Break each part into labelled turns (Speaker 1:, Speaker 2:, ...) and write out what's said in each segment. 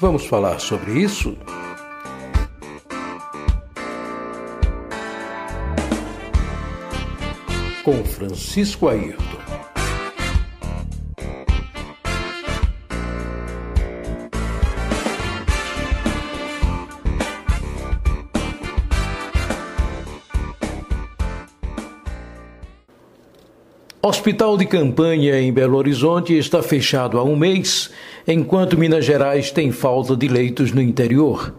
Speaker 1: Vamos falar sobre isso? Com Francisco Ayrton. Hospital de campanha em Belo Horizonte está fechado há um mês, enquanto Minas Gerais tem falta de leitos no interior.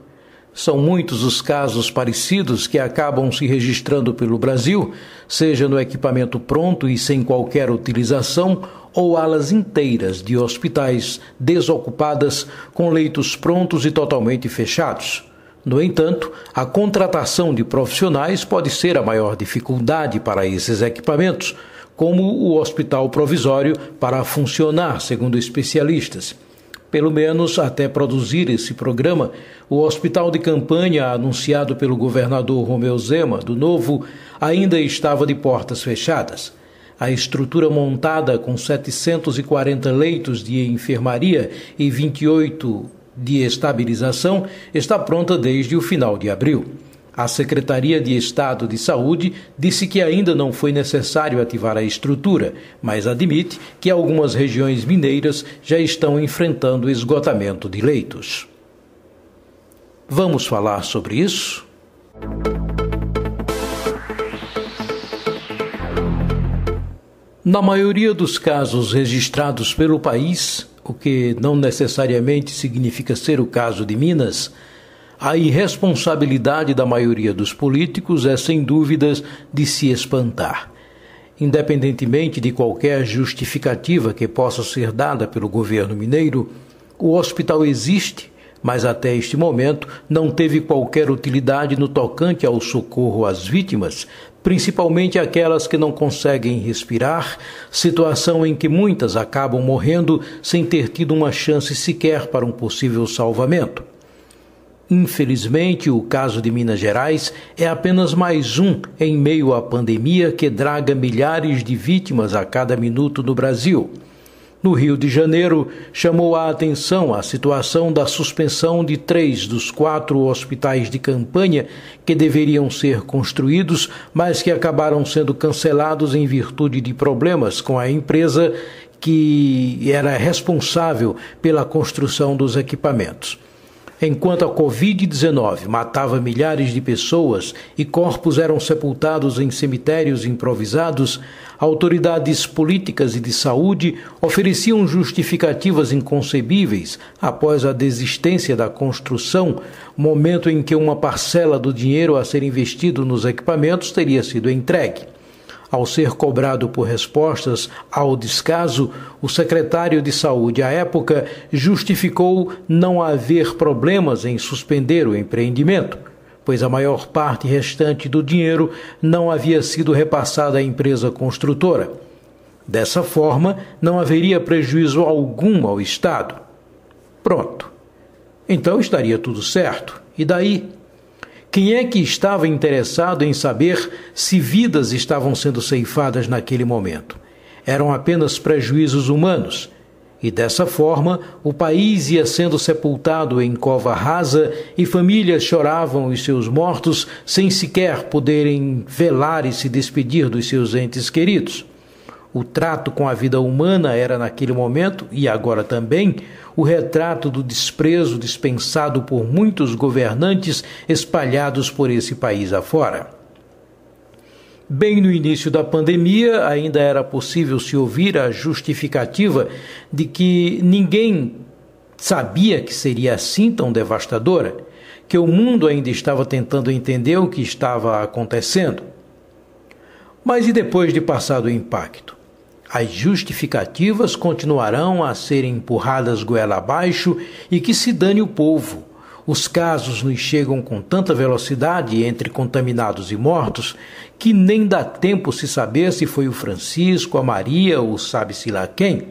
Speaker 1: São muitos os casos parecidos que acabam se registrando pelo Brasil, seja no equipamento pronto e sem qualquer utilização, ou alas inteiras de hospitais desocupadas com leitos prontos e totalmente fechados. No entanto, a contratação de profissionais pode ser a maior dificuldade para esses equipamentos como o hospital provisório para funcionar, segundo especialistas. Pelo menos até produzir esse programa, o hospital de campanha anunciado pelo governador Romeu Zema, do Novo, ainda estava de portas fechadas. A estrutura montada com 740 leitos de enfermaria e 28 de estabilização está pronta desde o final de abril. A Secretaria de Estado de Saúde disse que ainda não foi necessário ativar a estrutura, mas admite que algumas regiões mineiras já estão enfrentando esgotamento de leitos. Vamos falar sobre isso? Na maioria dos casos registrados pelo país, o que não necessariamente significa ser o caso de Minas, a irresponsabilidade da maioria dos políticos é, sem dúvidas, de se espantar. Independentemente de qualquer justificativa que possa ser dada pelo governo mineiro, o hospital existe, mas até este momento não teve qualquer utilidade no tocante ao socorro às vítimas, principalmente aquelas que não conseguem respirar, situação em que muitas acabam morrendo sem ter tido uma chance sequer para um possível salvamento. Infelizmente, o caso de Minas Gerais é apenas mais um em meio à pandemia que draga milhares de vítimas a cada minuto no Brasil. No Rio de Janeiro, chamou a atenção a situação da suspensão de três dos quatro hospitais de campanha que deveriam ser construídos, mas que acabaram sendo cancelados em virtude de problemas com a empresa que era responsável pela construção dos equipamentos. Enquanto a Covid-19 matava milhares de pessoas e corpos eram sepultados em cemitérios improvisados, autoridades políticas e de saúde ofereciam justificativas inconcebíveis após a desistência da construção, momento em que uma parcela do dinheiro a ser investido nos equipamentos teria sido entregue. Ao ser cobrado por respostas ao descaso, o secretário de Saúde à época justificou não haver problemas em suspender o empreendimento, pois a maior parte restante do dinheiro não havia sido repassada à empresa construtora. Dessa forma, não haveria prejuízo algum ao Estado. Pronto. Então estaria tudo certo. E daí? Quem é que estava interessado em saber se vidas estavam sendo ceifadas naquele momento? Eram apenas prejuízos humanos. E dessa forma, o país ia sendo sepultado em cova rasa e famílias choravam os seus mortos sem sequer poderem velar e se despedir dos seus entes queridos. O trato com a vida humana era, naquele momento, e agora também, o retrato do desprezo dispensado por muitos governantes espalhados por esse país afora. Bem no início da pandemia, ainda era possível se ouvir a justificativa de que ninguém sabia que seria assim tão devastadora, que o mundo ainda estava tentando entender o que estava acontecendo. Mas e depois de passado o impacto? As justificativas continuarão a ser empurradas goela abaixo e que se dane o povo. Os casos nos chegam com tanta velocidade entre contaminados e mortos que nem dá tempo se saber se foi o Francisco, a Maria ou sabe-se lá quem.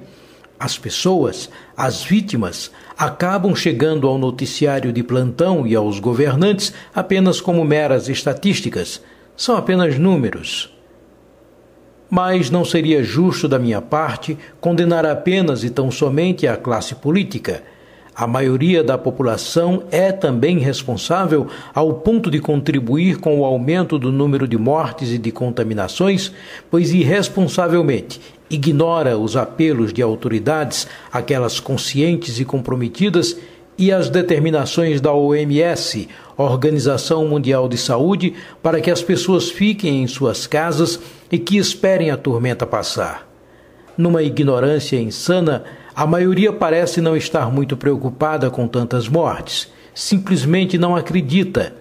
Speaker 1: As pessoas, as vítimas, acabam chegando ao noticiário de plantão e aos governantes apenas como meras estatísticas. São apenas números mas não seria justo da minha parte condenar apenas e tão somente a classe política. a maioria da população é também responsável ao ponto de contribuir com o aumento do número de mortes e de contaminações, pois irresponsavelmente ignora os apelos de autoridades, aquelas conscientes e comprometidas, e as determinações da OMS, Organização Mundial de Saúde, para que as pessoas fiquem em suas casas e que esperem a tormenta passar. Numa ignorância insana, a maioria parece não estar muito preocupada com tantas mortes, simplesmente não acredita.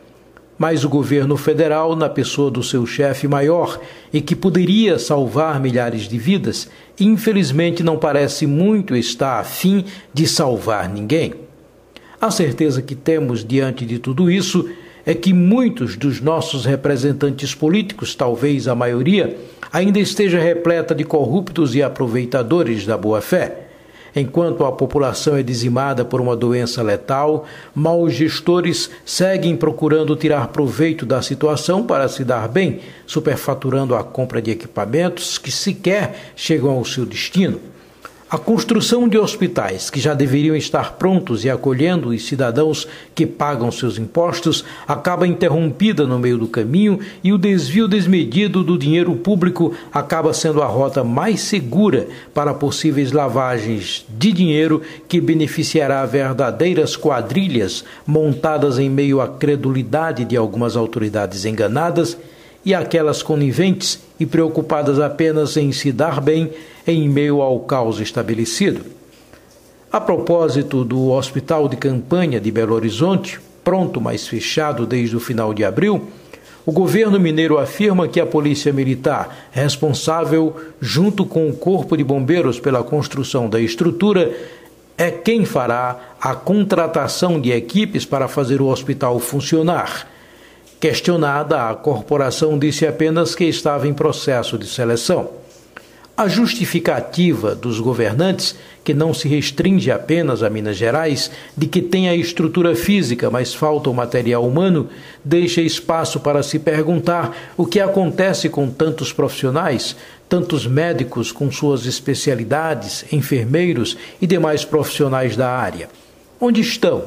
Speaker 1: Mas o governo federal, na pessoa do seu chefe maior e que poderia salvar milhares de vidas, infelizmente não parece muito estar a fim de salvar ninguém. A certeza que temos diante de tudo isso é que muitos dos nossos representantes políticos, talvez a maioria, ainda esteja repleta de corruptos e aproveitadores da boa-fé. Enquanto a população é dizimada por uma doença letal, maus gestores seguem procurando tirar proveito da situação para se dar bem, superfaturando a compra de equipamentos que sequer chegam ao seu destino. A construção de hospitais que já deveriam estar prontos e acolhendo os cidadãos que pagam seus impostos acaba interrompida no meio do caminho e o desvio desmedido do dinheiro público acaba sendo a rota mais segura para possíveis lavagens de dinheiro que beneficiará verdadeiras quadrilhas montadas em meio à credulidade de algumas autoridades enganadas e aquelas coniventes e preocupadas apenas em se dar bem em meio ao caos estabelecido. A propósito do Hospital de Campanha de Belo Horizonte, pronto, mas fechado desde o final de abril, o governo mineiro afirma que a Polícia Militar, responsável junto com o Corpo de Bombeiros pela construção da estrutura, é quem fará a contratação de equipes para fazer o hospital funcionar Questionada, a corporação disse apenas que estava em processo de seleção. A justificativa dos governantes, que não se restringe apenas a Minas Gerais, de que tem a estrutura física, mas falta o material humano, deixa espaço para se perguntar o que acontece com tantos profissionais, tantos médicos com suas especialidades, enfermeiros e demais profissionais da área. Onde estão?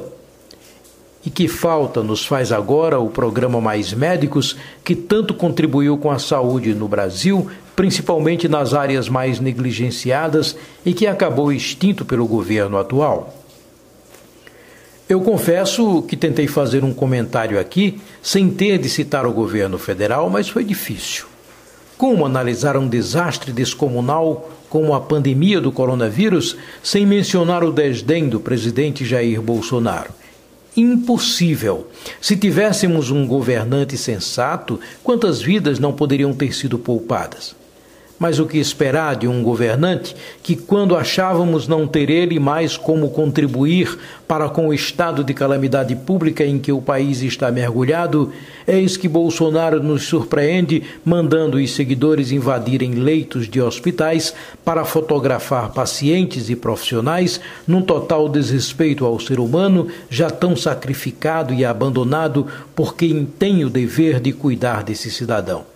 Speaker 1: E que falta nos faz agora o programa Mais Médicos, que tanto contribuiu com a saúde no Brasil, principalmente nas áreas mais negligenciadas e que acabou extinto pelo governo atual. Eu confesso que tentei fazer um comentário aqui sem ter de citar o governo federal, mas foi difícil. Como analisar um desastre descomunal como a pandemia do coronavírus sem mencionar o desdém do presidente Jair Bolsonaro? Impossível. Se tivéssemos um governante sensato, quantas vidas não poderiam ter sido poupadas? Mas o que esperar de um governante que, quando achávamos não ter ele mais como contribuir para com o estado de calamidade pública em que o país está mergulhado, eis que Bolsonaro nos surpreende mandando os seguidores invadirem leitos de hospitais para fotografar pacientes e profissionais num total desrespeito ao ser humano já tão sacrificado e abandonado por quem tem o dever de cuidar desse cidadão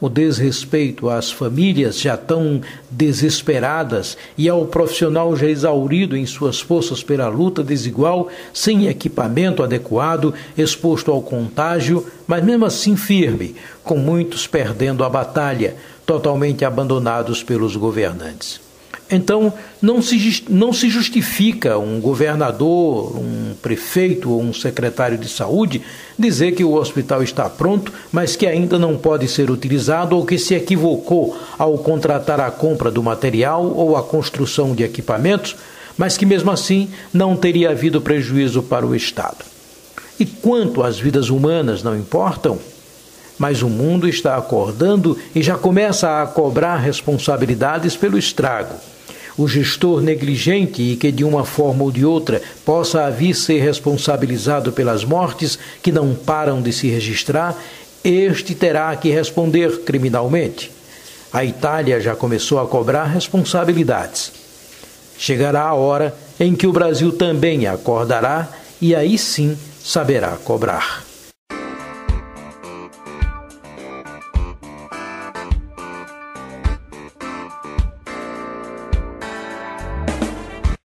Speaker 1: o desrespeito às famílias já tão desesperadas e ao profissional já exaurido em suas forças pela luta desigual, sem equipamento adequado, exposto ao contágio, mas mesmo assim firme, com muitos perdendo a batalha, totalmente abandonados pelos governantes. Então, não se, não se justifica um governador, um prefeito ou um secretário de saúde dizer que o hospital está pronto, mas que ainda não pode ser utilizado ou que se equivocou ao contratar a compra do material ou a construção de equipamentos, mas que mesmo assim não teria havido prejuízo para o Estado. E quanto às vidas humanas não importam, mas o mundo está acordando e já começa a cobrar responsabilidades pelo estrago o gestor negligente e que de uma forma ou de outra possa vir ser responsabilizado pelas mortes que não param de se registrar, este terá que responder criminalmente. A Itália já começou a cobrar responsabilidades. Chegará a hora em que o Brasil também acordará e aí sim saberá cobrar.